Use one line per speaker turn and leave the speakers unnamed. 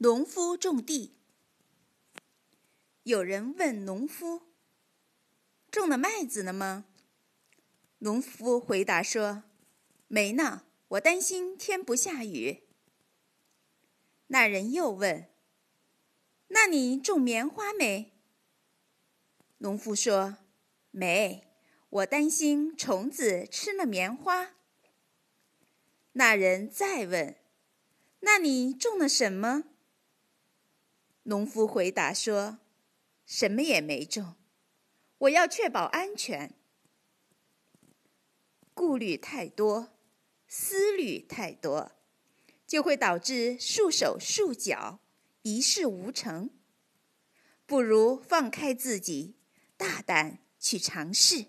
农夫种地。有人问农夫：“种了麦子了吗？”农夫回答说：“没呢，我担心天不下雨。”那人又问：“那你种棉花没？”农夫说：“没，我担心虫子吃了棉花。”那人再问：“那你种了什么？”农夫回答说：“什么也没种，我要确保安全。顾虑太多，思虑太多，就会导致束手束脚，一事无成。不如放开自己，大胆去尝试。”